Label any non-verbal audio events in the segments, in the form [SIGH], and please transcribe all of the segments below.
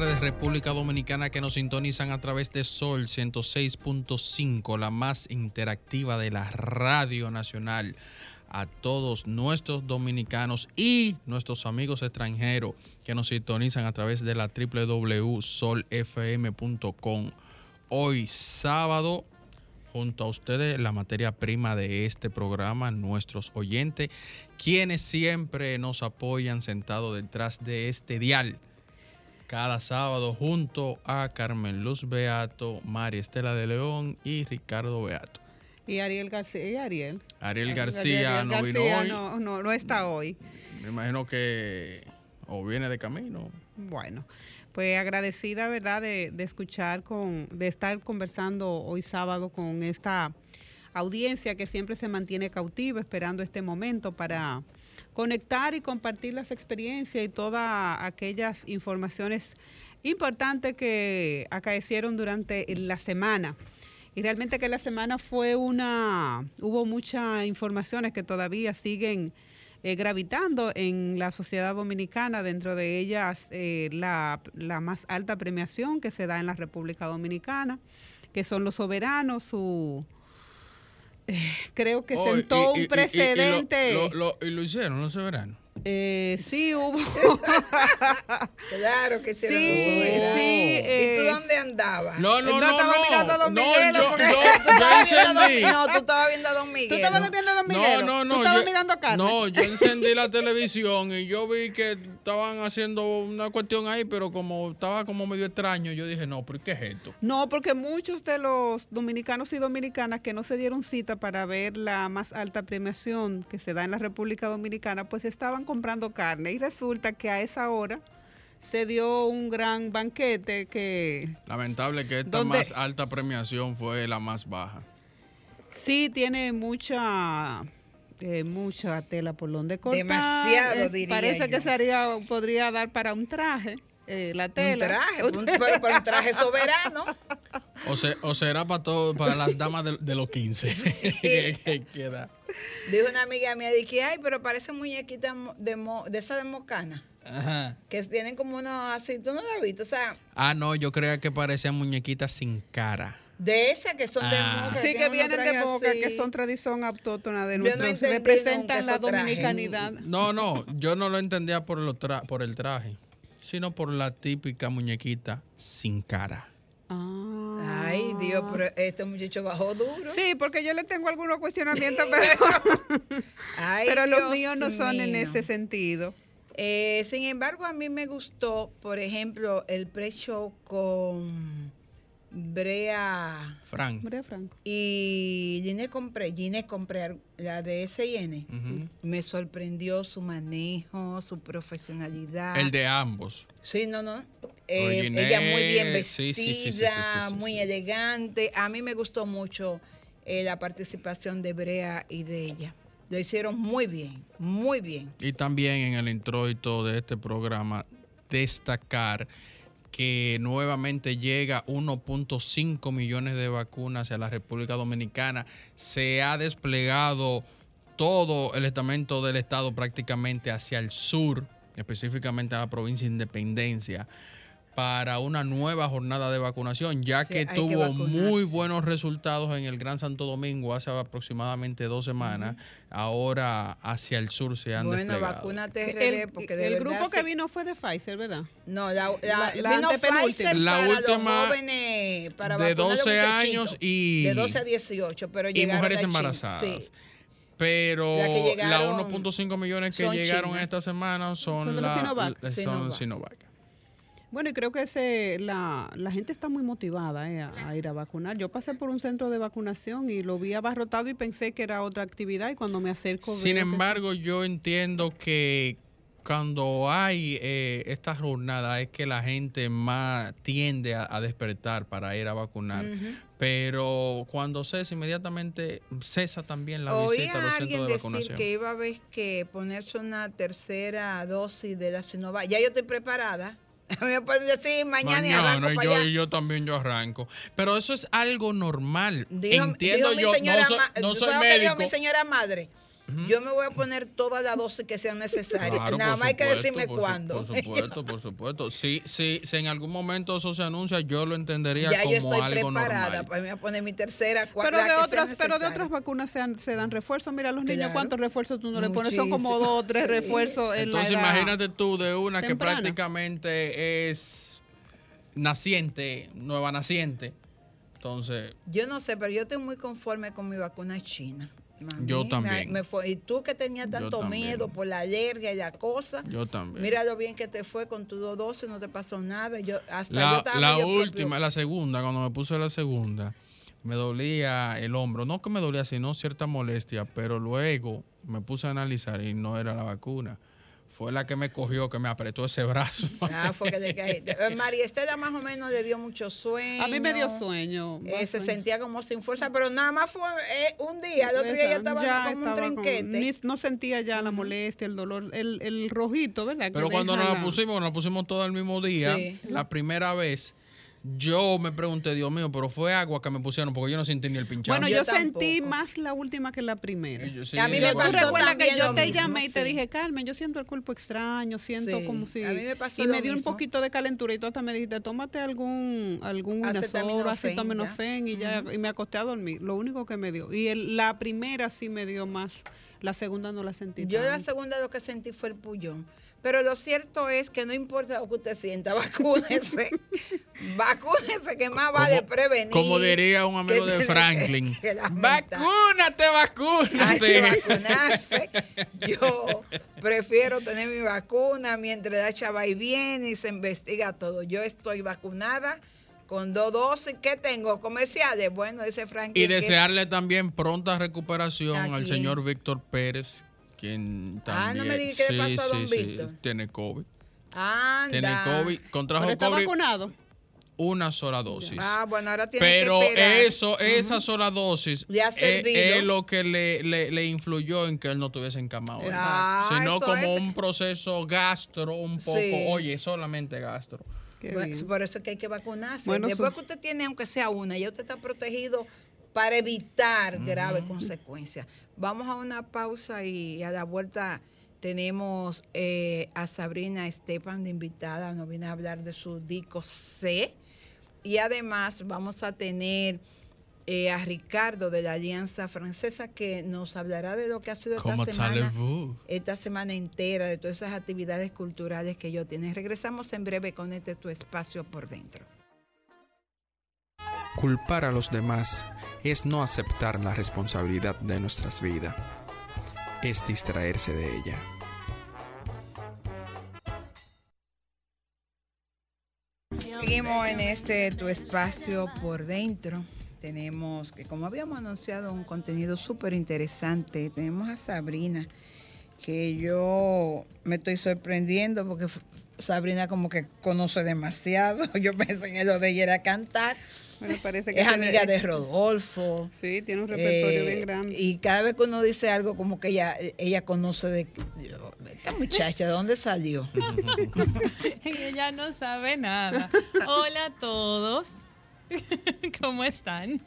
Tardes República Dominicana que nos sintonizan a través de Sol 106.5, la más interactiva de la Radio Nacional. A todos nuestros dominicanos y nuestros amigos extranjeros que nos sintonizan a través de la www.solfm.com. Hoy sábado junto a ustedes la materia prima de este programa, nuestros oyentes, quienes siempre nos apoyan sentados detrás de este dial cada sábado junto a Carmen Luz Beato, María Estela de León y Ricardo Beato. Y Ariel García. ¿Y Ariel? Ariel García no vino hoy. No, no, no está hoy. Me imagino que o viene de camino. Bueno, pues agradecida, ¿verdad?, de, de escuchar, con, de estar conversando hoy sábado con esta audiencia que siempre se mantiene cautiva, esperando este momento para conectar y compartir las experiencias y todas aquellas informaciones importantes que acaecieron durante la semana. Y realmente que la semana fue una, hubo muchas informaciones que todavía siguen eh, gravitando en la sociedad dominicana, dentro de ellas eh, la, la más alta premiación que se da en la República Dominicana, que son los soberanos, su [LAUGHS] creo que sentó un precedente. Y, lo, lo, hicieron los soberanos. Eh, sí, hubo. [LAUGHS] claro que sí. Sí, sí. ¿Y tú dónde andabas? No, no, no. no estaba mirando a Don Miguel. No, yo, yo, encendí. No, tú estabas viendo a Don Miguel. ¿Tú estabas viendo a Don Miguel? No, no, no. ¿Tú estabas mirando a Carmen? No, yo [LAUGHS] encendí la televisión y yo vi que estaban haciendo una cuestión ahí, pero como estaba como medio extraño, yo dije, no, ¿pero qué es esto? No, porque muchos de los dominicanos y dominicanas que no se dieron cita para ver la más alta premiación que se da en la República Dominicana, pues estaban comprando carne y resulta que a esa hora se dio un gran banquete que... Lamentable que esta más alta premiación fue la más baja. Sí, tiene mucha... Eh, mucha tela por donde cortar. Demasiado, Eh, diría Parece yo. que sería, podría dar para un traje, eh, la tela. Un traje, un, pero, pero un traje soberano. O, se, o será para todo, para las damas de, de los 15. que, que queda. Dijo una amiga mía, dije, ay, pero parece muñequita mo- de, mo- de esa de mocana. Ajá. Que tienen como unos así, tú no lo has visto, o sea, Ah, no, yo creía que parecían muñequitas sin cara. de esas que son de Ah. moca. Sí, que vienen de así. que son tradición autóctona de Yo no representan la dominicanidad. No, no, yo no lo entendía por, lo tra- por el traje, sino por la típica muñequita sin cara. Ah. Ay, Dios, pero este muchacho bajó duro. Sí, porque yo le tengo algunos cuestionamientos, [LAUGHS] pero, Ay, pero los míos no son en ese sentido. Eh, sin embargo, a mí me gustó, por ejemplo, el pre-show con Brea Frank. María Franco. y Gine compré, Gine compré la de S&N. Me sorprendió su manejo, su profesionalidad. El de ambos. Sí, no, no. Eh, ella muy bien vestida, sí, sí, sí, sí, sí, sí, sí, muy elegante. A mí me gustó mucho eh, la participación de Brea y de ella. Lo hicieron muy bien, muy bien. Y también en el introito de este programa, destacar que nuevamente llega 1.5 millones de vacunas a la República Dominicana. Se ha desplegado todo el estamento del Estado prácticamente hacia el sur, específicamente a la provincia de Independencia, para una nueva jornada de vacunación, ya Sí, que que tuvo vacunarse. muy buenos resultados en el Gran Santo Domingo hace aproximadamente dos semanas. Ahora hacia el sur se han Bueno, desplegado. vacúnate RD El, porque de el verdad grupo que vino fue de Pfizer, ¿verdad? No, la, la, La- la vino antepenúltima. Pfizer La para última los jóvenes, para de vacunar a los 12 muchachitos. años y- De 12 a 18, pero y mujeres China. embarazadas. Sí. Pero La que las llegaron 1.5 millones que llegaron chinas. esta semana son, Son de los la- Sinovac. son Sinovac. Sinovac. Bueno, y creo que ese, la, la gente está muy motivada eh, a, a ir a vacunar. Yo pasé por un centro de vacunación y lo vi abarrotado y pensé que era otra actividad y cuando me acerco... Sin que embargo, yo entiendo que cuando hay eh, esta jornada es que la gente más tiende a, a despertar para ir a vacunar. Pero cuando cesa, inmediatamente cesa también la Oí visita a a los alguien centros de decir vacunación. que iba a haber que ponerse una tercera dosis de la Sinovac. Ya yo estoy preparada. [LAUGHS] Me pueden decir mañana, y arranco Mañana, para yo, allá. yo también yo arranco. Pero eso es algo normal. Dijo, Entiendo dijo mi yo, señora no ma- no ¿tú soy que dijo médico. mi señora madre? Yo me voy a poner todas las dosis que sean necesarias. Claro, Nada más hay que decirme por su- cuándo. Por supuesto, por supuesto. [LAUGHS] Sí, sí, si en algún momento eso se anuncia, yo lo entendería ya como yo estoy algo preparada. normal. Pues poner mi tercera, cua- Pero de otras, pero de otras vacunas se, dan- se dan refuerzos. Mira, a los niños, Claro. ¿cuántos refuerzos tú no le pones? Son como dos o tres Sí. refuerzos en Entonces la edad. imagínate tú de una temprana. que prácticamente es naciente, nueva naciente. Entonces, Yo no sé, pero yo estoy muy conforme con mi vacuna china. Yo me- también. me fue- y tú que tenías tanto miedo por la alergia y la cosa. yo también. Mira lo bien que te fue con tus dos dosis, no te pasó nada. Yo hasta yo la estaba la yo propio- última, la segunda, cuando me puse la segunda, me dolía el hombro. No que me dolía, sino cierta molestia, pero luego me puse a analizar y no era la vacuna. Fue la que me cogió, que me apretó ese brazo. [LAUGHS] Ah, fue que le caíste. Eh, María Estela más o menos le dio mucho sueño. A mí me dio sueño. Eh, se sueño. sentía como sin fuerza, pero nada más fue eh, un día. El otro día ya estaba Ya como un estaba con- trinquete. ni- no sentía ya la molestia, el dolor, el, el rojito, ¿verdad? Que Pero cuando nos la la- pusimos, nos la pusimos todo el mismo día, Sí. la primera vez, yo me pregunté, Dios mío, pero fue agua que me pusieron porque yo no sentí ni el pinchazo. Bueno, Yo yo, sentí más la última que la primera. Yo, sí, A mí me Yo- igual. ¿Tú pasó recuerdas que yo te mismo, llamé y te dije, Carmen, yo siento el cuerpo extraño, siento Sí, como si... a mí me pasó y me dio un poquito de calentura y tú hasta me dijiste, tómate algún algún Winazol, Acetaminofén, acetaminofén y ya y me acosté a dormir. Lo único que me dio. Y el- la primera sí me dio más, la segunda no la sentí Yo la segunda lo que sentí fue el pullón. Pero lo cierto es que no importa lo que usted sienta, [LAUGHS] vacúnese. vacúnese, que más vale prevenir. Como diría un amigo [LAUGHS] que de Franklin, que- que vacúnate, Hay que vacúnate. vacunarse. Yo prefiero tener mi vacuna mientras la chava y viene y se investiga todo. Yo estoy vacunada con dos dosis. ¿Qué tengo? Comerciales. Bueno, ese Franklin. Y que es- desearle también pronta recuperación ¿A al señor Víctor Pérez, quien también... Ah, no me diga qué le pasó a don Víctor. tiene COVID. Anda. Tiene COVID, contrajo Pero está COVID vacunado. una sola dosis. Ah, bueno, ahora tiene Pero que esperar. eso, esa sola dosis Le ha es, servido. es lo que le, le, le influyó en que él no estuviese encamado. Ah, sino como es- un proceso gastro, un poco, Sí. oye, solamente gastro. Qué Bueno, bien. por eso es que hay que vacunarse. Bueno, Después que usted tiene, aunque sea una, ya usted está protegido para evitar graves consecuencias. Vamos a una pausa y a la vuelta tenemos eh, a Sabrina Estepan de invitada. Nos viene a hablar de su disco C. Y además vamos a tener eh, a Ricardo de la Alianza Francesa que nos hablará de lo que ha sido esta semana esta semana entera de todas esas actividades culturales que yo tienen. Regresamos en breve con este tu espacio por dentro. Culpar a los demás es no aceptar la responsabilidad de nuestras vidas, es distraerse de ella. Seguimos en este tu espacio por dentro. Tenemos que, como habíamos anunciado, un contenido súper interesante. Tenemos a Sabrina, que yo me estoy sorprendiendo porque Sabrina como que conoce demasiado. [LAUGHS] Yo pensé que lo de ella era cantar. Bueno, parece que Es tiene- amiga de [LAUGHS] Rodolfo. Sí, tiene un repertorio Eh, bien grande. Y cada vez que uno dice algo, como que ella, ella conoce de. yo, Esta muchacha, ¿de dónde salió? [LAUGHS] Ella no sabe nada. Hola a todos. ¿Cómo están?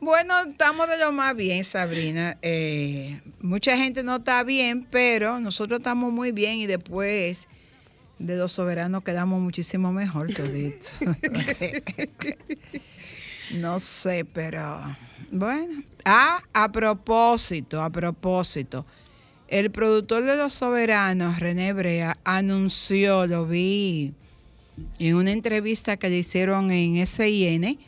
Bueno, estamos de lo más bien, Sabrina. Eh, mucha gente no está bien, pero nosotros estamos muy bien y después De los soberanos quedamos muchísimo mejor todito. [LAUGHS] no sé, pero bueno. Ah, a propósito, a propósito. El productor de Los Soberanos, René Brea, anunció, lo vi en una entrevista que le hicieron en SIN,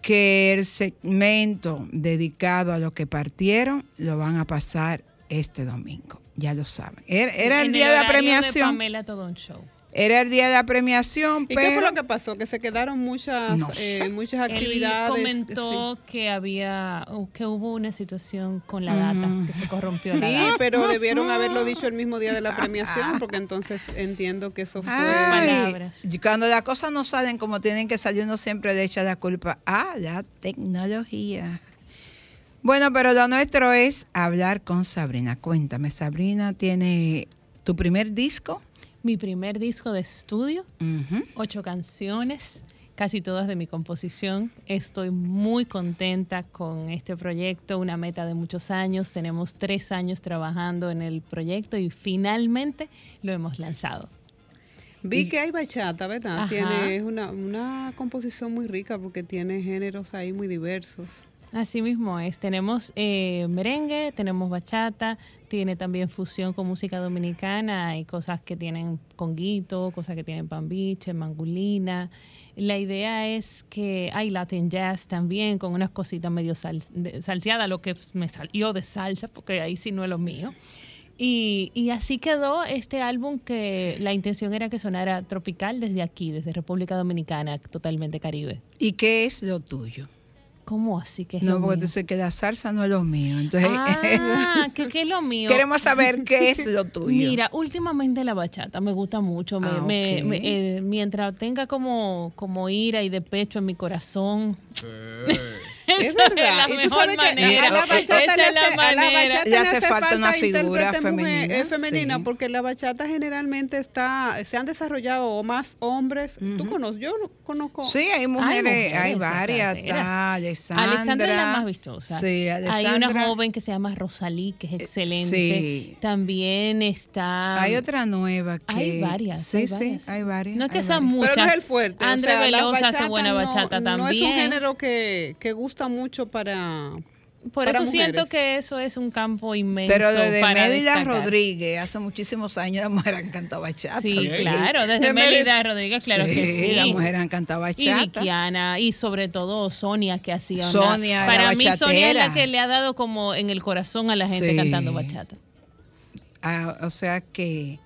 que el segmento dedicado a los que partieron lo van a pasar este domingo. Ya lo saben. Era, era el día de la premiación. Pamela todo un show. Era el día de la premiación, ¿Y pero qué fue lo que pasó? Que se quedaron muchas, No eh, muchas Él actividades. comentó que había que hubo una situación con la data, que se corrompió Sí, la Sí, data. pero [LAUGHS] debieron haberlo dicho el mismo día de la premiación, porque entonces entiendo que eso fue. Ay, Palabras. y cuando las cosas no salen como tienen que salir, uno siempre le echa la culpa a la tecnología. Bueno, pero lo nuestro es hablar con Sabrina. Cuéntame, Sabrina tiene tu primer disco. Mi primer disco de estudio, ocho canciones, casi todas de mi composición. Estoy muy contenta con este proyecto, una meta de muchos años. Tenemos tres años trabajando en el proyecto y finalmente lo hemos lanzado. Vi que hay bachata, ¿verdad? Ajá. Tiene es una, una composición muy rica porque tiene géneros ahí muy diversos. Así mismo es. Tenemos eh, merengue, tenemos bachata, tiene también fusión con música dominicana. Hay cosas que tienen conguito, cosas que tienen pambiche, mangulina. La idea es que hay Latin jazz también, con unas cositas medio sal, salseadas, lo que me salió de salsa, porque ahí sí no es lo mío. Y, y así quedó este álbum que la intención era que sonara tropical desde aquí, desde República Dominicana, totalmente caribe. ¿Y qué es lo tuyo? ¿Cómo así que es No, lo porque mío? dice que la salsa no es lo mío. Entonces, Ah, [LAUGHS] ¿qué, qué es lo mío? queremos saber qué es [LAUGHS] lo tuyo. Mira, últimamente la bachata me gusta mucho. Me- Ah, me- me- eh, mientras tenga como, como ira y de pecho en mi corazón. Es esa verdad. la y tú mejor sabes que manera. a la bachata, Esa le es la hace, a la manera. bachata Le hace hace falta falta, una figura intérprete mujer- femenina, eh, femenina sí. porque la bachata generalmente está, se han desarrollado o más hombres. Tú conoces, yo no conozco. Sí, hay mujeres, hay, mujeres varias. bachateras. Está Alessandra. Alexandra es la más vistosa. Sí, Hay Alessandra. una joven que se llama Rosalí, que es excelente. sí. También está. Hay otra nueva que... Hay varias. Sí, hay sí, varias. hay varias. No es que hay sean varias. muchas. Pero no es el fuerte. o André sea, la Velosa hace bachata buena no- bachata también. No es un género que, que gusta mucho para. Por para eso siento que eso es un campo inmenso. Pero desde para Mérida destacar. Rodríguez, hace muchísimos años las mujeres han cantado bachata. Sí, claro, desde De Mérida Rodríguez, claro sí, que sí. las mujeres han cantado Y bachata. Vickiana, y sobre todo Sonia, que hacía una- Sonia, la Para mí, Sonia es la que le ha dado como en el corazón a la gente Sí. cantando bachata. Ah, o sea que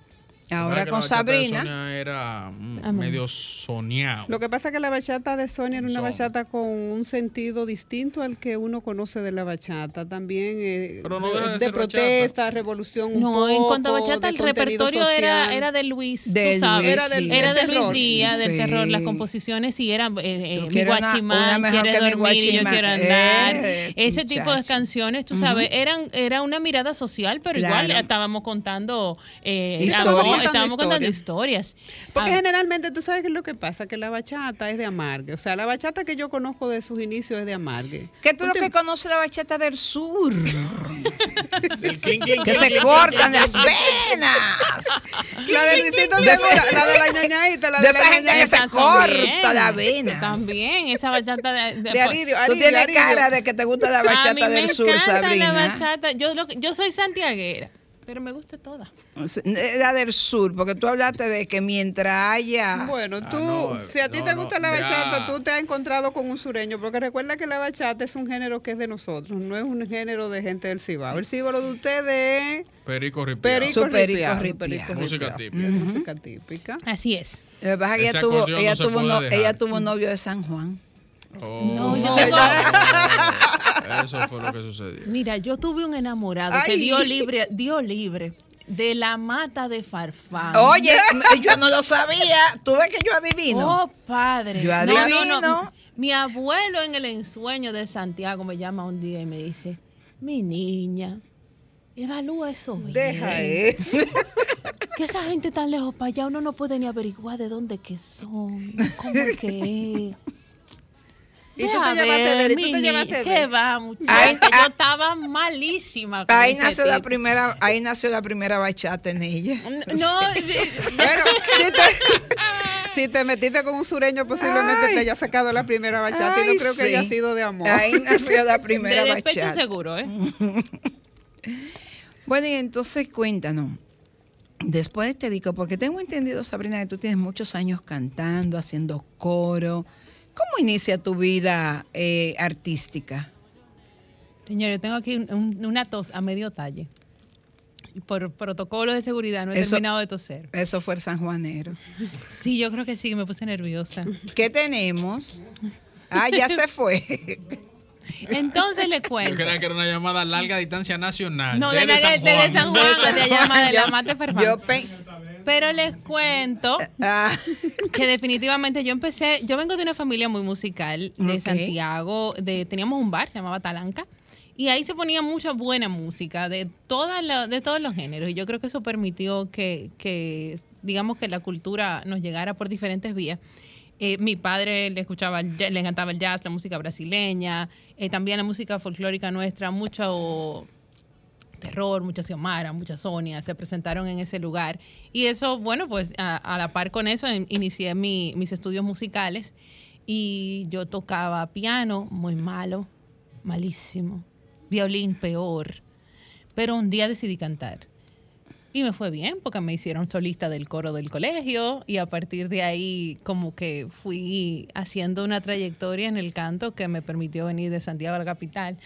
ahora ¿Verdad que con la bachata de Sabrina... Sonia era mm, Amén. medio soñado. Lo que pasa es que la bachata de Sonia era una Son. bachata con un sentido distinto al que uno conoce de la bachata. También eh, Pero no deja de protesta, revolución. Un No, en cuanto a bachata, el repertorio era, era de Luis, De tú sabes. Luis, Era del- Era del de Luis terror. Díaz, del Sí. terror. Las composiciones sí eran eh, eh, Yo Mi quiero una- una Guachimán, Quiere dormir y yo Guachimán. quiero andar. Eh, Ese tipo de canciones, tú sabes, eran era una mirada social, pero igual estábamos contando eh, Historias. amor, Contando estábamos contando historias. Porque Ah, generalmente tú sabes qué es lo que pasa, que la bachata es de amargue. O sea, la bachata que yo conozco de sus inicios es de amargue. ¿Qué tú lo que conoces la bachata del sur? [LAUGHS] El que se cortan las venas. La de Luisito De- Rivera, la de la ñañaita, la De de, la esa gente que se corta las venas. También, esa bachata de, de- De Aridio, Tú Aridio, tienes Aridio. cara de que te gusta la A mí bachata me del sur, encanta Sabrina. la bachata. Yo, lo que- yo soy santiaguera, pero me gusta toda. La del sur, porque tú hablaste de que mientras haya... Bueno, Ah, tú, no, si a ti no, te no, gusta la ya. bachata, tú te has encontrado con un sureño, porque recuerda que la bachata es un género que es de nosotros, no es un género de gente del Cibao. El Cibao lo de ustedes es Perico ripiao. perico perico Música típica. Música típica. Así es. Lo que pasa es que ella tuvo, ella, tuvo ella tuvo novio de San Juan. Oh. No, yo Oh, tengo- [LAUGHS] [LAUGHS] Eso fue lo que sucedió. Mira, yo tuve un enamorado que dio libre, dio libre de la mata de Farfán. Oye, yo no lo sabía. Tú ves que yo adivino. Oh, padre. Yo No, no, adivino. no. Mi abuelo en el ensueño de Santiago me llama un día y me dice, mi niña, evalúa eso bien. Deja eso. [LAUGHS] Que esa gente tan lejos para allá, uno no puede ni averiguar de dónde que son, cómo es que es. Y tú te llevaste de él, y tú te llevaste de ¿Qué va, muchacha? Yo estaba malísima. con Ahí nació la primera, ahí nació la primera bachata en ella. No, [LAUGHS] Bueno, si te, [LAUGHS] si te metiste con un sureño, posiblemente Ay. te haya sacado la primera bachata y Ay, no creo que haya sido de amor. Ahí [LAUGHS] nació la primera de bachata. seguro, ¿eh? Bueno, y entonces cuéntanos, después de este disco, porque tengo entendido, Sabrina, que tú tienes muchos años cantando, haciendo coro. ¿Cómo inicia tu vida eh, artística? Señor, yo tengo aquí un- un- una tos a medio talle. Por protocolo de seguridad no he Eso- terminado de toser. Eso fue el San Juanero. Sí, yo creo que sí, me puse nerviosa. ¿Qué tenemos? Ah, ya se fue. [LAUGHS] Entonces le Yo cuento. creía que era una llamada a larga distancia nacional. No, de, desde la- desde San Juan, de allá más de la mate Farfán. [LAUGHS] Yo pensé. Pero les cuento Ah, [LAUGHS] que definitivamente yo empecé, yo vengo de una familia muy musical de. Santiago, de, teníamos un bar, se llamaba Talanca, y ahí se ponía mucha buena música de, todas la- de todos los géneros, y yo creo que eso permitió que, que, digamos que la cultura nos llegara por diferentes vías. Eh, mi padre le escuchaba, el jazz- le encantaba el jazz, la música brasileña, eh, también la música folclórica nuestra, mucho Terror, mucha Xiomara, mucha Sonia, se presentaron en ese lugar. Y eso, bueno, pues a, la par con eso in- inicié mi- mis estudios musicales y yo tocaba piano, muy malo, malísimo, violín peor, pero un día decidí cantar. Y me fue bien porque me hicieron solista del coro del colegio y a partir de ahí como que fui haciendo una trayectoria en el canto que me permitió venir de Santiago a la capital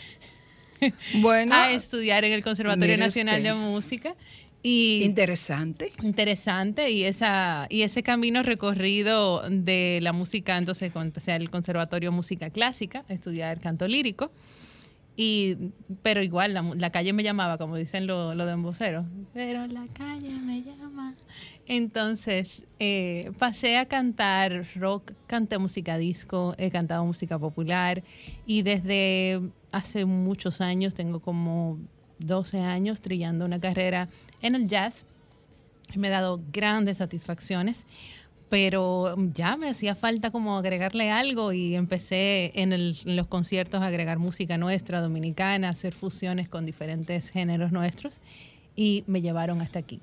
[LAUGHS] bueno, a estudiar en el Conservatorio Nacional usted. de Música. Y interesante. interesante y esa y ese camino recorrido de la música entonces cuando empecé al conservatorio música clásica estudiar canto lírico y pero igual la, la calle me llamaba como dicen los lo de emboceros pero la calle me llama. Entonces eh, pasé a cantar rock canté música disco he cantado música popular y desde hace muchos años tengo como 12 años trillando una carrera en el jazz. Me ha dado grandes satisfacciones, pero ya me hacía falta como agregarle algo y empecé en, el- los conciertos a agregar música nuestra, dominicana, hacer fusiones con diferentes géneros nuestros y me llevaron hasta aquí,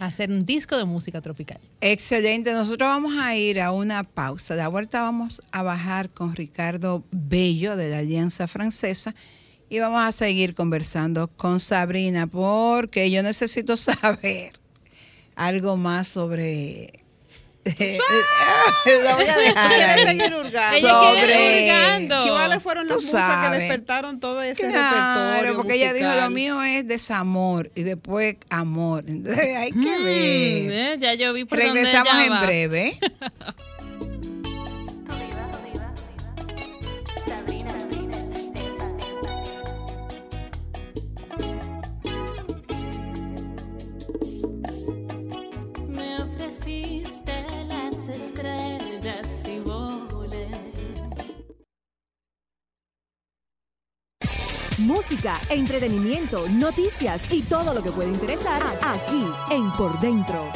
a hacer un disco de música tropical. Excelente. Nosotros vamos a ir a una pausa. De vuelta vamos a bajar con Ricardo Bello de la Alianza Francesa y vamos a seguir conversando con Sabrina porque yo necesito [LAUGHS] saber algo más sobre... [LAUGHS] Lo voy a dejar Quiere ahí. seguir hurgando. Ella quiere Sobre- hurgando. ¿Cuáles fueron las musas que despertaron todo ese Claro, repertorio porque ella dijo lo mío es desamor y después amor. [LAUGHS] Entonces hay que Mm, ver. eh, ya yo vi por dónde Regresamos en va. breve. [LAUGHS] Música, entretenimiento, noticias y todo lo que puede interesar aquí en Por Dentro.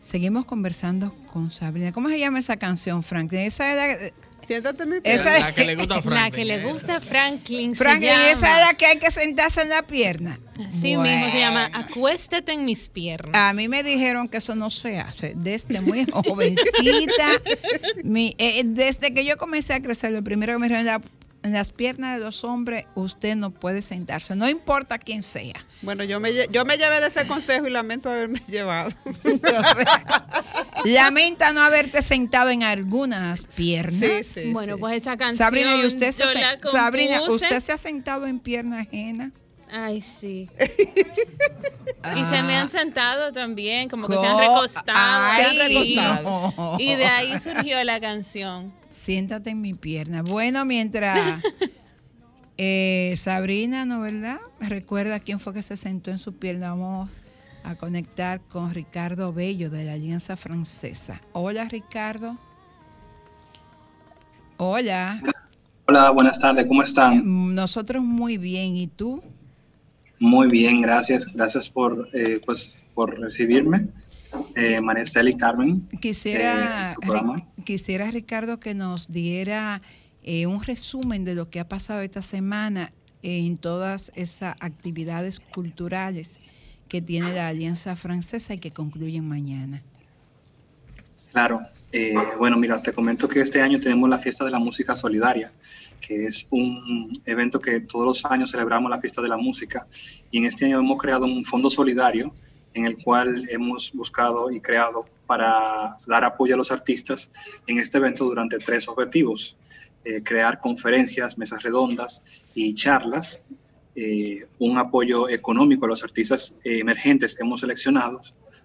Seguimos conversando con Sabrina. ¿Cómo se llama esa canción, Frank? Esa era, Siéntate mi Esa pierna. La que le gusta a [LAUGHS] La Franklin, que le esa. gusta a Franklin se esa era que hay que sentarse en la pierna. Así mismo se llama Acuéstate en mis piernas. A mí me dijeron que eso no se hace desde muy [LAUGHS] jovencita. Mi- eh, desde que yo comencé a crecer, lo primero que me dijeron en, la- en las piernas de los hombres, usted no puede sentarse, no importa quién sea. Bueno, yo me, yo me llevé de ese consejo y lamento haberme [LAUGHS] llevado. [LAUGHS] Lamenta no haberte sentado en algunas piernas. Sí, sí, bueno, sí. pues esa canción. Sabrina, ¿y usted se, yo se- la Sabrina. ¿usted se ha sentado en pierna ajena? Ay, sí. [LAUGHS] Y se me han sentado también, como que se han Co- recostado. Ay, se han no. Y de ahí surgió la canción. Siéntate en mi pierna. Bueno, mientras [LAUGHS] eh, Sabrina, ¿no verdad? Recuerda quién fue que se sentó en su pierna. Vamos a conectar con Ricardo Bello de la Alianza Francesa. Hola, Ricardo. Hola. Hola, buenas tardes, ¿cómo están? Nosotros muy bien. ¿Y tú? Muy bien, gracias. Gracias por, eh, pues, por recibirme. Eh, María Estela y Carmen. Quisiera, eh, quisiera Ricardo que nos diera eh, un resumen de lo que ha pasado esta semana en todas esas actividades culturales que tiene la Alianza Francesa y que concluyen mañana. Claro, eh, bueno, mira, te comento que este año tenemos la Fiesta de la Música Solidaria, que es un evento que todos los años celebramos la Fiesta de la Música y en este año hemos creado un fondo solidario en el cual hemos buscado y creado para dar apoyo a los artistas en este evento durante tres objetivos. Eh, crear conferencias, mesas redondas y charlas, eh, un apoyo económico a los artistas emergentes que hemos seleccionado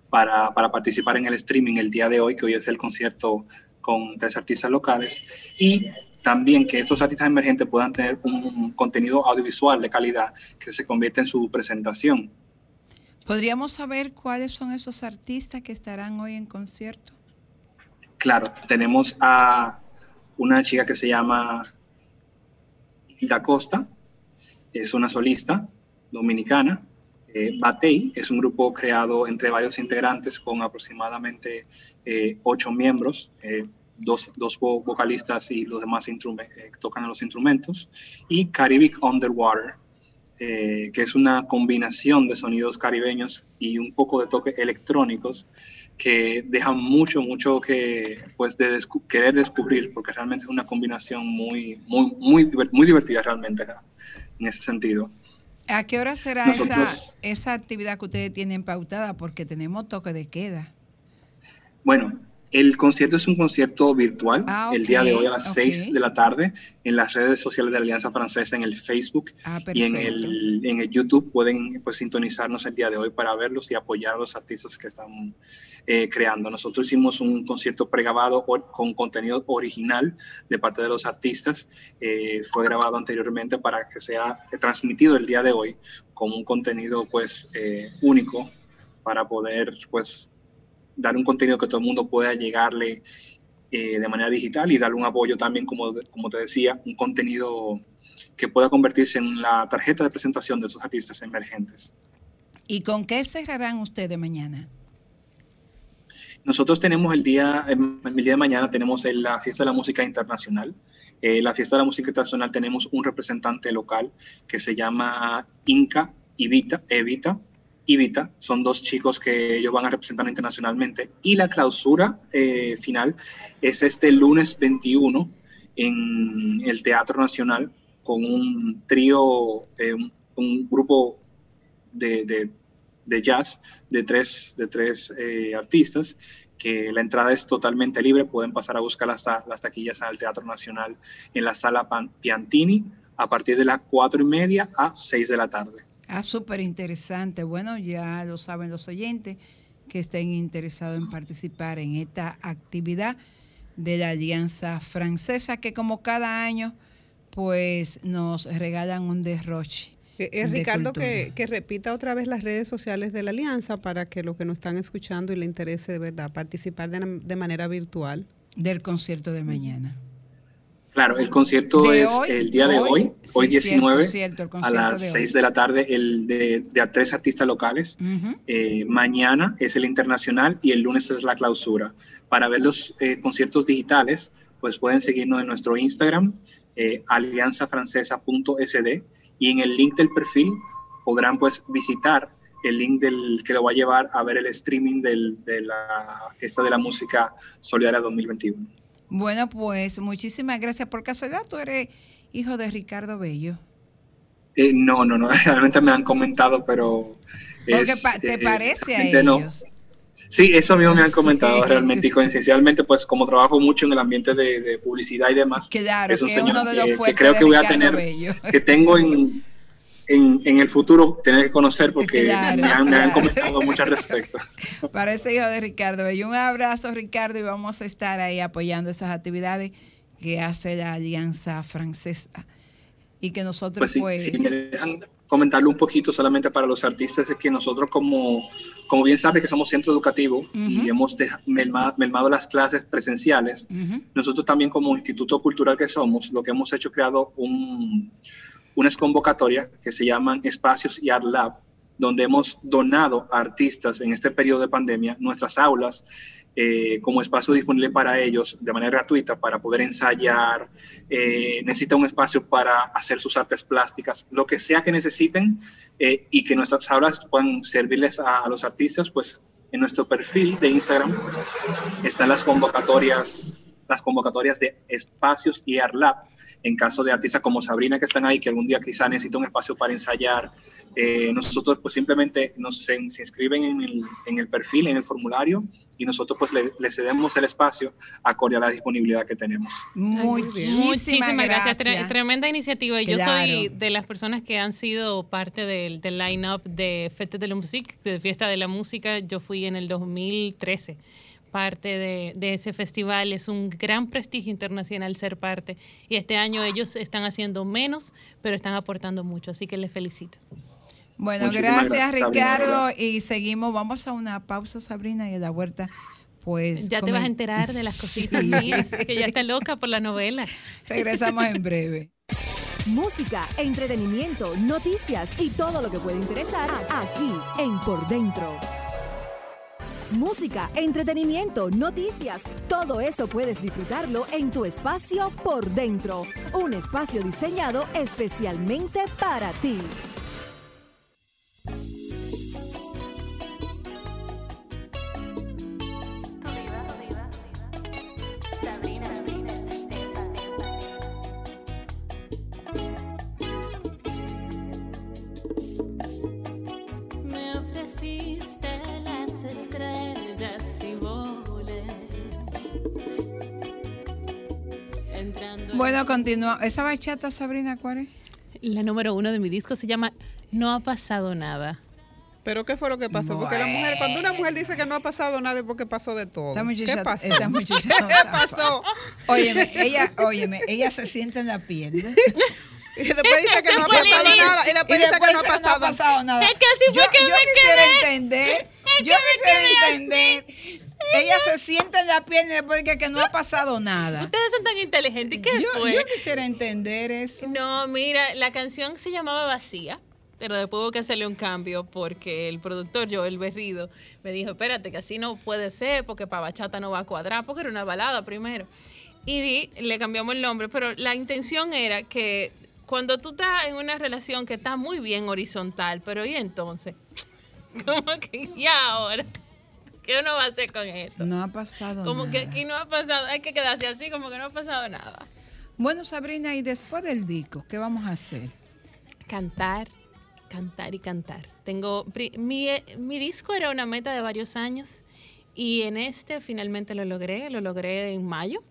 para, para, participar en el streaming el día de hoy, que hoy es el concierto con tres artistas locales, y también que estos artistas emergentes puedan tener un contenido audiovisual de calidad que se convierta en su presentación. ¿Podríamos saber cuáles son esos artistas que estarán hoy en concierto? Claro, tenemos a una chica que se llama Hilda Costa, es una solista dominicana. Eh, es un grupo creado entre varios integrantes con aproximadamente eh, ocho miembros, eh, dos, dos, vocalistas y los demás eh, tocan los instrumentos. Y Caribbean Underwater, eh, que es una combinación de sonidos caribeños y un poco de toques electrónicos que dejan mucho, mucho que, pues, de querer descubrir, porque realmente es una combinación muy, muy, muy, muy divertida realmente en ese sentido. ¿A qué hora será esa, esa actividad que ustedes tienen pautada? Porque tenemos toque de queda. Bueno, el concierto es un concierto virtual ah, el día de hoy a las 6 de la tarde en las redes sociales de la Alianza Francesa, en el Facebook ah, y en el, en el YouTube. Pueden pues, sintonizarnos el día de hoy para verlos y apoyar a los artistas que están eh, creando. Nosotros hicimos un concierto pregrabado con contenido original de parte de los artistas. Eh, fue grabado anteriormente para que sea transmitido el día de hoy con un contenido pues eh, único para poder pues dar un contenido que todo el mundo pueda llegarle eh, de manera digital y darle un apoyo también, como, como te decía, un contenido que pueda convertirse en la tarjeta de presentación de esos artistas emergentes. ¿Y con qué cerrarán ustedes mañana? Nosotros tenemos el día, el día de mañana tenemos la fiesta de la música internacional. Eh, la fiesta de la música internacional tenemos un representante local que se llama Inca Evita, Evita y son dos chicos que ellos van a representar internacionalmente. Y la clausura eh, final es este lunes 21 en el Teatro Nacional con un trío, eh, un, grupo de, de, jazz de tres, de tres eh, artistas, que la entrada es totalmente libre, pueden pasar a buscar las, las taquillas al Teatro Nacional en la sala Piantini a partir de las cuatro y media a seis de la tarde. Ah, súper interesante. Bueno, ya lo saben los oyentes que estén interesados en participar en esta actividad de la Alianza Francesa, que como cada año, pues nos regalan un derroche. Es eh, eh, Ricardo que, que, repita otra vez las redes sociales de la Alianza para que los que nos están escuchando y le interese de verdad participar de, de manera virtual. Del concierto de mañana. Claro, el concierto es el día de hoy, hoy, 19, a las 6 de la tarde, el de, de tres artistas locales. Eh, mañana es el internacional y el lunes es la clausura. Para ver los eh, conciertos digitales, pues pueden seguirnos en nuestro Instagram, eh, alianzafrancesa.sd, y en el link del perfil podrán pues visitar el link del que lo va a llevar a ver el streaming del, de la fiesta de la música solidaria 2021. Bueno, pues muchísimas gracias. Por casualidad, tú eres hijo de Ricardo Bello. Eh, no, no, no, [LAUGHS] realmente me han comentado, pero... Porque te eh, parece a ellos. Sí, eso mismo me han comentado [LAUGHS] realmente y coincidencialmente, pues como trabajo mucho en el ambiente de, publicidad y demás, claro, es un señor que, creo que voy a tener, que tengo en, en, el futuro tener que conocer porque me, han, comentado mucho al respecto. [LAUGHS] Parece hijo de Ricardo. Y un abrazo, Ricardo, y vamos a estar ahí apoyando esas actividades que hace la Alianza Francesa. Y que nosotros, pues. pues... me dejan comentarle un poquito solamente para los artistas, es que nosotros, como, como bien sabes que somos centro educativo y hemos melmado, las clases presenciales, nosotros también, como instituto cultural que somos, lo que hemos hecho es creado un unas convocatorias que se llaman Espacios y Art Lab, donde hemos donado a artistas en este periodo de pandemia nuestras aulas eh, como espacio disponible para ellos de manera gratuita para poder ensayar, eh, necesita un espacio para hacer sus artes plásticas, lo que sea que necesiten eh, y que nuestras aulas puedan servirles a, los artistas, pues en nuestro perfil de Instagram están las convocatorias, las convocatorias de espacios y AirLab en caso de artistas como Sabrina que están ahí, que algún día quizá necesita un espacio para ensayar, eh, nosotros pues simplemente nos se, inscriben en el, en el, perfil, en el formulario, y nosotros pues le, le, cedemos el espacio acorde a la disponibilidad que tenemos. Muy Muchísimas gracias. gracias. Tremenda iniciativa. Claro. Yo soy de las personas que han sido parte del, del line-up de Fête de la Musique, de Fiesta de la Música. Yo fui en el 2013 parte de, de, ese festival. Es un gran prestigio internacional ser parte. Y este año ellos están haciendo menos, pero están aportando mucho. Así que les felicito. Bueno, gracias, gracias, Ricardo. Y seguimos. Vamos a una pausa, Sabrina, y a la vuelta. Pues, ya te vas a enterar de las [LAUGHS] cositas mías, que ya está loca por la novela. [LAUGHS] Regresamos en breve. Música, entretenimiento, noticias y todo lo que puede interesar aquí en Por Dentro. Música, entretenimiento, noticias, todo eso puedes disfrutarlo en tu espacio por dentro. Un espacio diseñado especialmente para ti. Bueno, continúa. ¿Esa bachata, Sabrina, cuál es? La número uno de mi disco se llama No ha pasado nada. ¿Pero qué fue lo que pasó? Porque la mujer, cuando una mujer dice que no ha pasado nada es porque pasó de todo. ¿Qué pasó? Esta muchacha [LAUGHS] ¿Qué pasó? Óyeme, ella, óyeme, ella se siente en la piel. [LAUGHS] Y después dice que no ha pasado nada. Y después, dice que no ha pasado, no ha pasado nada. Es que así fue yo, que yo me quisiera quedé. entender. Es yo que quisiera entender. Ella se siente en la y después que, no ha pasado nada. Ustedes son tan inteligentes. ¿Qué yo, fue? yo quisiera entender eso. No, mira, la canción se llamaba Vacía, pero después hubo que hacerle un cambio porque el productor, Joel Berrido, me dijo, espérate, que así no puede ser porque para bachata no va a cuadrar, porque era una balada primero. Y le cambiamos el nombre, pero la intención era que cuando tú estás en una relación que está muy bien horizontal, pero ¿y entonces? [LAUGHS] Como que, ¿y ahora? ¿Qué uno va a hacer con esto? No ha pasado como nada. que aquí no ha pasado, hay que quedarse así, como que no ha pasado nada. Bueno, Sabrina, y después del disco, ¿qué vamos a hacer? Cantar, cantar y cantar. Tengo mi, mi disco era una meta de varios años y en este finalmente lo logré, lo logré en mayo.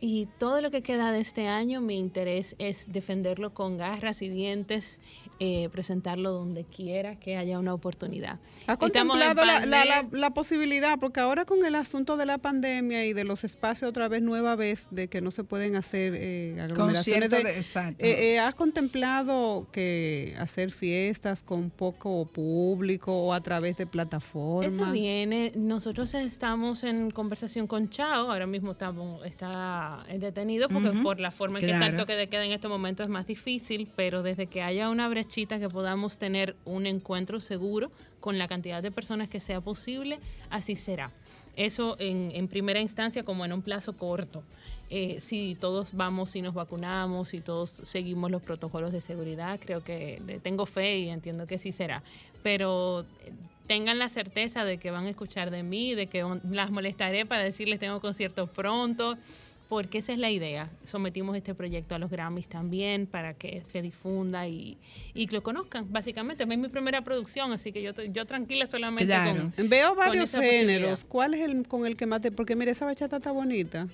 Y todo lo que queda de este año, mi interés es defenderlo con garras y dientes, eh, presentarlo donde quiera que haya una oportunidad. ¿Ha contemplado la, la, la, la, posibilidad? Porque ahora con el asunto de la pandemia y de los espacios otra vez nueva vez, de que no se pueden hacer eh, aglomeraciones de, de exacto. Eh, ¿Has contemplado que hacer fiestas con poco público o a través de plataformas? Eso viene. Nosotros estamos en conversación con Chao, ahora mismo estamos, está detenido porque uh -huh. por la forma en claro. que está el toque de queda en este momento es más difícil, pero desde que haya una brechita que podamos tener un encuentro seguro con la cantidad de personas que sea posible, así será. Eso en, en primera instancia como en un plazo corto. Eh, si todos vamos y nos vacunamos y todos seguimos los protocolos de seguridad, creo que tengo fe y entiendo que sí será. Pero tengan la certeza de que van a escuchar de mí, de que las molestaré para decirles tengo conciertos pronto, porque esa es la idea. Sometimos este proyecto a los Grammys también para que se difunda y, y que lo conozcan. Básicamente, es mi primera producción, así que yo, yo tranquila solamente claro. con. Veo varios géneros. ¿Cuál es el con el que más te.? Porque mira, esa bachata está bonita.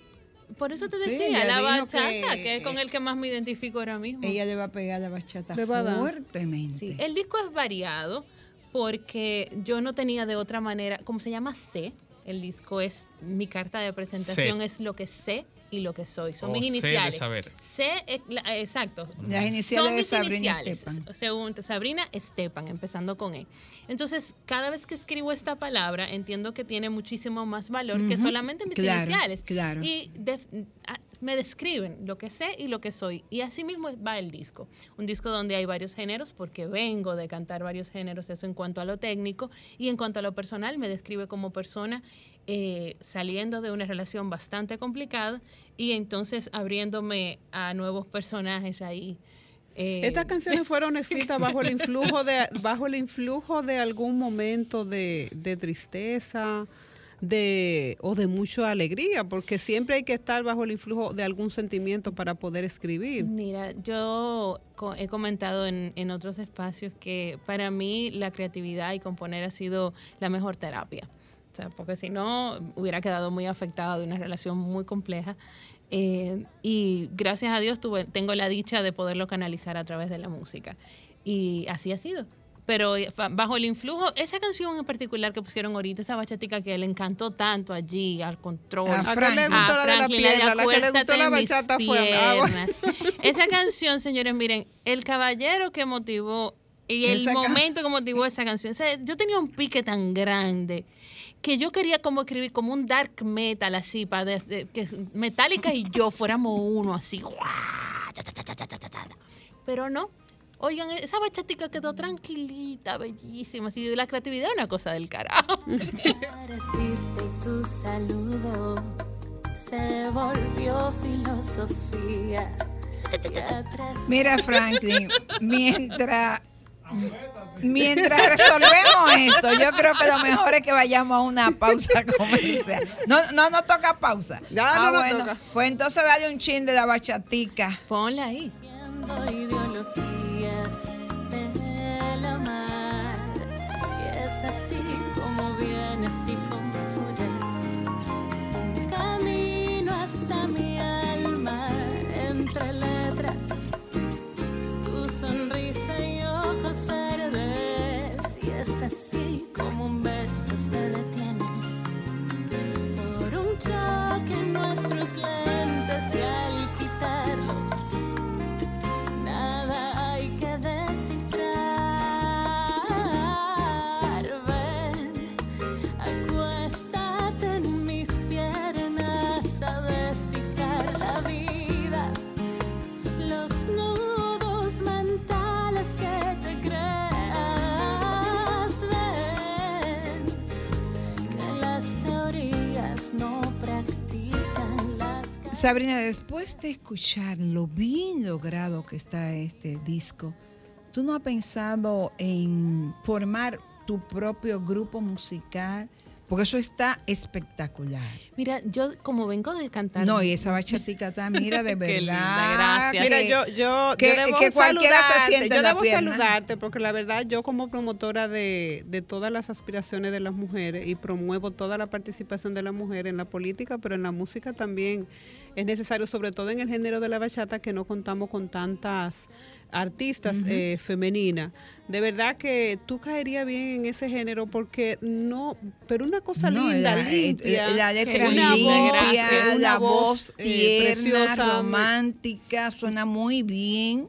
Por eso te decía, sí, la bachata, que, que, es con el que más me identifico ahora mismo. Ella le va a pegar la bachata fuertemente. Sí, el disco es variado porque yo no tenía de otra manera, como se llama C, el disco es mi carta de presentación, C. es lo que sé y lo que soy. Son O mis C de iniciales. saber. C, eh, la- exacto. Las iniciales Son de Sabrina iniciales. Estepan. Según Sabrina Estepan, empezando con E. Entonces, cada vez que escribo esta palabra, entiendo que tiene muchísimo más valor que solamente mis Claro, iniciales. claro. Y a- me describen lo que sé y lo que soy. Y así mismo va el disco. Un disco donde hay varios géneros, porque vengo de cantar varios géneros, eso en cuanto a lo técnico. Y en cuanto a lo personal, me describe como persona eh, saliendo de una relación bastante complicada y entonces abriéndome a nuevos personajes ahí. Eh, Estas canciones fueron escritas bajo el influjo de, [LAUGHS] bajo el influjo de algún momento de, de tristeza, de o de mucha alegría, porque siempre hay que estar bajo el influjo de algún sentimiento para poder escribir. Mira, yo he comentado en, en otros espacios que para mí la creatividad y componer ha sido la mejor terapia. O sea, porque si no, hubiera quedado muy afectada de una relación muy compleja. Eh, y gracias a Dios tuve, tengo la dicha de poderlo canalizar a través de la música. Y así ha sido pero eh, bajo el influjo, esa canción en particular que pusieron ahorita, esa bachatica que le encantó tanto allí, al control. A, Frank, le gustó la de la pierna, la que le gustó la bachata fue Esa canción, señores, miren, el caballero que motivó y el momento que motivó esa canción. yo tenía un pique tan grande que yo quería como escribir como un dark metal así, para que Metallica y yo fuéramos uno así. Pero no, Oigan, esa bachatica quedó tranquilita, bellísima. Así la creatividad es una cosa del carajo. tu saludo se volvió filosofía. Mira, Franklin, mientras Mientras resolvemos esto, yo creo que lo mejor es que vayamos a una pausa [LAUGHS] comercial. No, no, no toca pausa. Ya ah, no bueno. Toca. Pues entonces dale un chin de la bachatica. Ponla ahí. Sabrina, después de escuchar lo bien logrado que está este disco, ¿tú no has pensado en formar tu propio grupo musical? Porque eso está espectacular. Mira, yo como vengo de cantar. No, y esa bachatica está, [LAUGHS] mira, de verdad. gracias. Mira, yo, yo, que, debo que cualquiera se siente Yo debo pierna. saludarte porque la verdad, yo como promotora de, de todas las aspiraciones de las mujeres y promuevo toda la participación de la mujer en la política, pero en la música también es necesario, sobre todo en el género de la bachata, que no contamos con tantas artistas eh, femeninas. De verdad que tú caerías bien en ese género porque no, pero una cosa linda, la, limpia, la letra una limpia, voz, la voz eh, tierna, romántica, suena muy bien.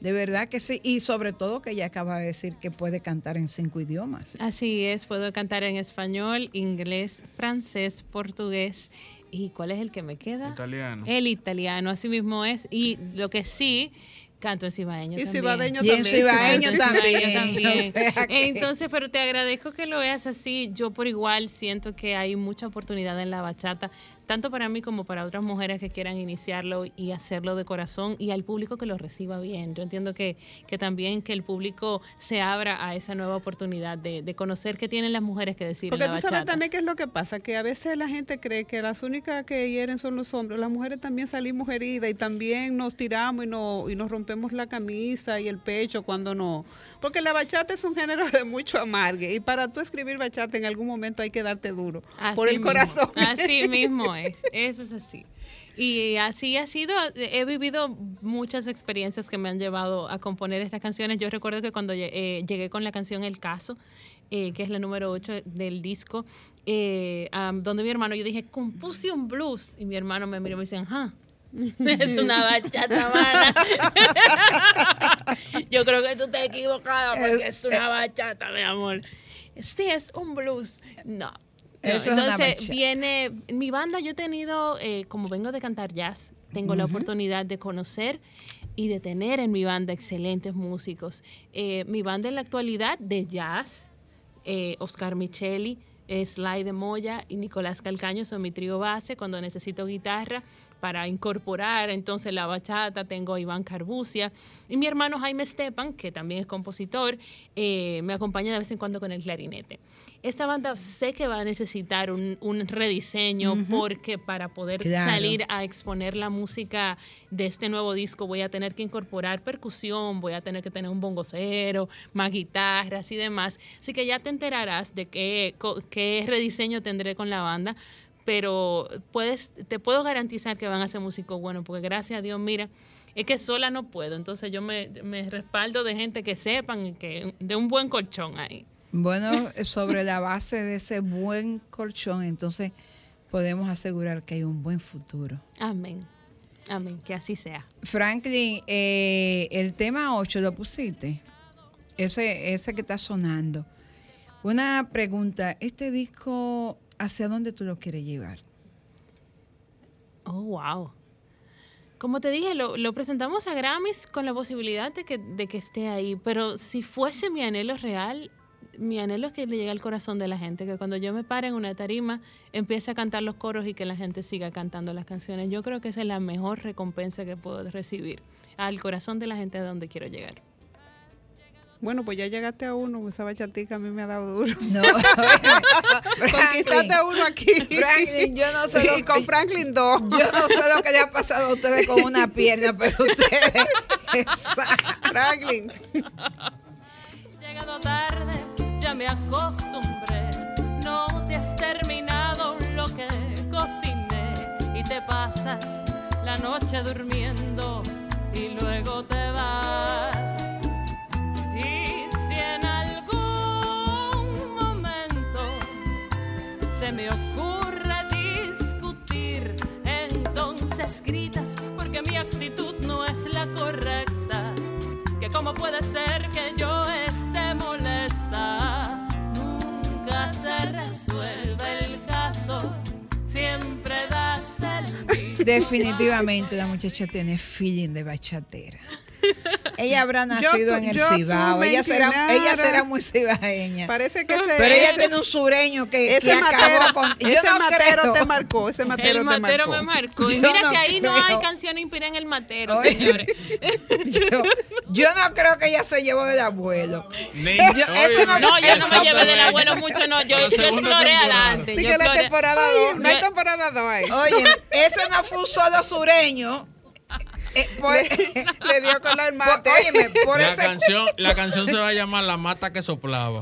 De verdad que sí, y sobre todo que ella acaba de decir que puede cantar en cinco idiomas. Así es, puedo cantar en español, inglés, francés, portugués. ¿Y cuál es el que me queda? Italiano. El italiano, así mismo es. Y lo que sí, Canto en cibaeño y también. Cibadeño y en [LAUGHS] cibaeño también. también. [LAUGHS] Entonces, pero te agradezco que lo veas así. Yo por igual siento que hay mucha oportunidad en la bachata tanto para mí como para otras mujeres que quieran iniciarlo y hacerlo de corazón y al público que lo reciba bien. Yo entiendo que, que también que el público se abra a esa nueva oportunidad de, de conocer qué tienen las mujeres que decir. Porque en la tú sabes también qué es lo que pasa, que a veces la gente cree que las únicas que hieren son los hombres, las mujeres también salimos heridas y también nos tiramos y, no, y nos rompemos la camisa y el pecho cuando no. Porque la bachata es un género de mucho amargue y para tú escribir bachata en algún momento hay que darte duro Así por el mismo, corazón. Así mismo es, [LAUGHS] eso es así. Y así ha sido, he vivido muchas experiencias que me han llevado a componer estas canciones. Yo recuerdo que cuando eh, llegué con la canción El Caso, eh, que es la número 8 del disco, eh, um, donde mi hermano, yo dije, compuse un blues. Y mi hermano me miró y me dice, ajá. Es una bachata, mana. [LAUGHS] Yo creo que tú te equivocada porque es una bachata, mi amor. Sí, es un blues. No, entonces viene, mi banda yo he tenido, eh, como vengo de cantar jazz, tengo la oportunidad de conocer y de tener en mi banda excelentes músicos. Eh, mi banda en la actualidad de jazz, eh, Oscar Micheli, Sly de Moya y Nicolás Calcaño son mi trío base cuando necesito guitarra para incorporar entonces la bachata, tengo a Iván Carbucia y mi hermano Jaime Stepan, que también es compositor, eh, me acompaña de vez en cuando con el clarinete. Esta banda sé que va a necesitar un, rediseño porque para poder salir a exponer la música de este nuevo disco voy a tener que incorporar percusión, voy a tener que tener un bongocero, más guitarras y demás. Así que ya te enterarás de qué, qué rediseño tendré con la banda pero puedes, te puedo garantizar que van a ser músicos buenos, porque gracias a Dios, mira, es que sola no puedo, entonces yo me, respaldo de gente que sepan, que de un buen colchón ahí. Bueno, [LAUGHS] sobre la base de ese buen colchón, entonces podemos asegurar que hay un buen futuro. Amén. Amén, que así sea. Franklin, eh, el tema 8 lo pusiste, ese, ese que está sonando. Una pregunta, ¿este disco hacia dónde tú lo quieres llevar. Oh, wow. Como te dije, lo, presentamos a Grammys con la posibilidad de que, de que esté ahí, pero si fuese mi anhelo real, mi anhelo es que le llegue al corazón de la gente, que cuando yo me pare en una tarima empiece a cantar los coros y que la gente siga cantando las canciones. Yo creo que esa es la mejor recompensa que puedo recibir, al corazón de la gente a donde quiero llegar. Bueno, pues ya llegaste a uno, esa bachatica a mí me ha dado duro. No, [LAUGHS] [LAUGHS] conquistaste a uno aquí. Franklin, yo no sé. Y con Franklin dos. Yo no sé lo que le ha pasado a ustedes con una pierna, pero ustedes. [LAUGHS] Franklin. Llegado tarde, ya me acostumbré. No te has terminado lo que cociné y te pasas la noche durmiendo y luego te puede ser que yo esté molesta, nunca se resuelve el caso, siempre das el [LAUGHS] Definitivamente la muchacha tiene feeling de bachatera. Ella habrá nacido en el Cibao. Ella será, ella será muy cibaeña. Parece que Pero ella tiene un sureño que, ese acabó con. Yo ese matero te marcó. Ese matero el te matero me marcó. Y mira que ahí no hay canción inspirada en el matero, señores. [LAUGHS] yo, no creo que ella se llevó del abuelo. yo, no, no, yo no me llevé del abuelo mucho, no. Yo, yo exploré adelante. Yo la temporada no hay temporada 2 ahí. Oye, ese no fue un solo sureño eh, le dio con [LAUGHS] el mate. la, canción, [LAUGHS] la canción se va a llamar La mata que soplaba.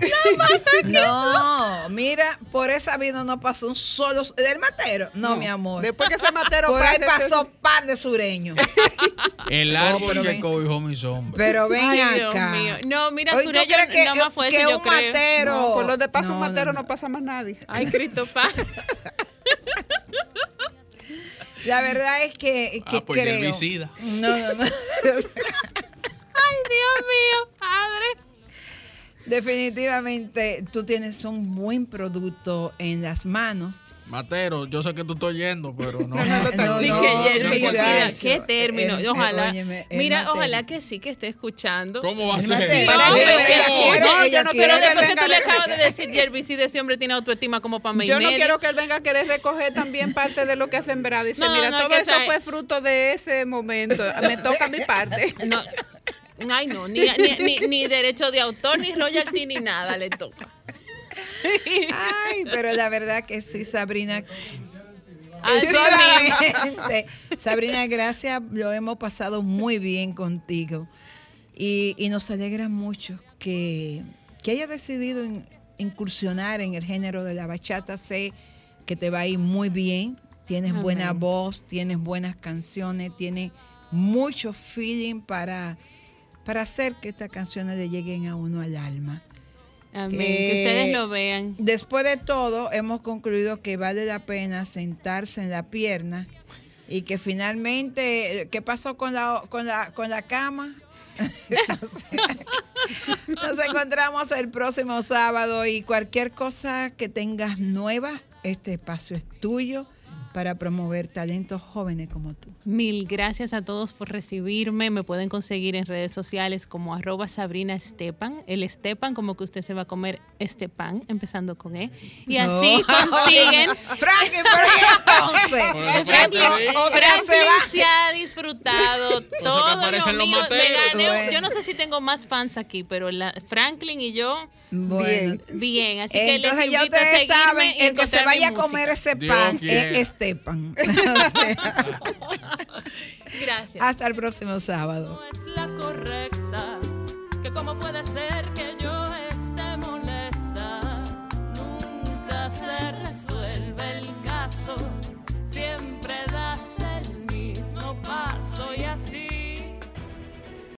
no, mira, por esa vida no pasó un solo. ¿Del matero? No, mi amor. Después que ese matero Por ahí pasó par de sureños. [LAUGHS] El árbol que cobijó mi sombra. Pero ven acá. No, mira, Oye, sureño que, nada más fue que eso, un yo matero. No, por lo de paso un matero no, pasa más nadie. Ay, Cristo Paz. La verdad es que, que ah, pues creo. No, no, no. [LAUGHS] Ay, Dios mío, padre. Definitivamente tú tienes un buen producto en las manos Matero, yo sé que tú estás oyendo, pero no. [LAUGHS] no, no, qué término. ojalá. mira, ojalá que sí que esté escuchando. ¿Cómo va a ser? yo no quiero después que tú le acabas de decir, Jervis, si de ese hombre tiene autoestima como para mí. Yo no quiero que él venga a querer recoger también parte de lo que ha sembrado. Dice, mira, todo eso fue fruto de ese momento. Me toca mi parte. [LAUGHS] No. Ay, no, ni, ni, ni derecho de autor, ni royalty, ni nada le toca. [LAUGHS] Ay, pero la verdad que sí, Sabrina. Sabrina, gracias, lo hemos pasado muy bien contigo. Y, nos alegra mucho que, que hayas decidido incursionar en el género de la bachata. Sé que te va a ir muy bien. Tienes buena voz, tienes buenas canciones, tienes mucho feeling para, para hacer que estas canciones le lleguen a uno al alma. Amén. Que, ustedes lo vean. Después de todo, hemos concluido que vale la pena sentarse en la pierna y que finalmente, ¿qué pasó con la, con la, con la cama? [LAUGHS] [LAUGHS] Nos encontramos el próximo sábado y cualquier cosa que tengas nueva este espacio es tuyo para promover talentos jóvenes como tú. Mil gracias a todos por recibirme. Me pueden conseguir en redes sociales como arroba Sabrina Estepan. El Estepan, como que usted se va a comer este pan, empezando con E. Y así [LAUGHS] consiguen. Franklin, por entonces. Franklin, se, ha disfrutado todo lo mío. Yo no sé si tengo más fans aquí, pero la, Franklin y yo bien. Bien, así que Entonces ya ustedes saben, el que se vaya a comer ese pan es Estepan. [LAUGHS] Gracias. Hasta el próximo sábado. No es la correcta, que cómo puede ser que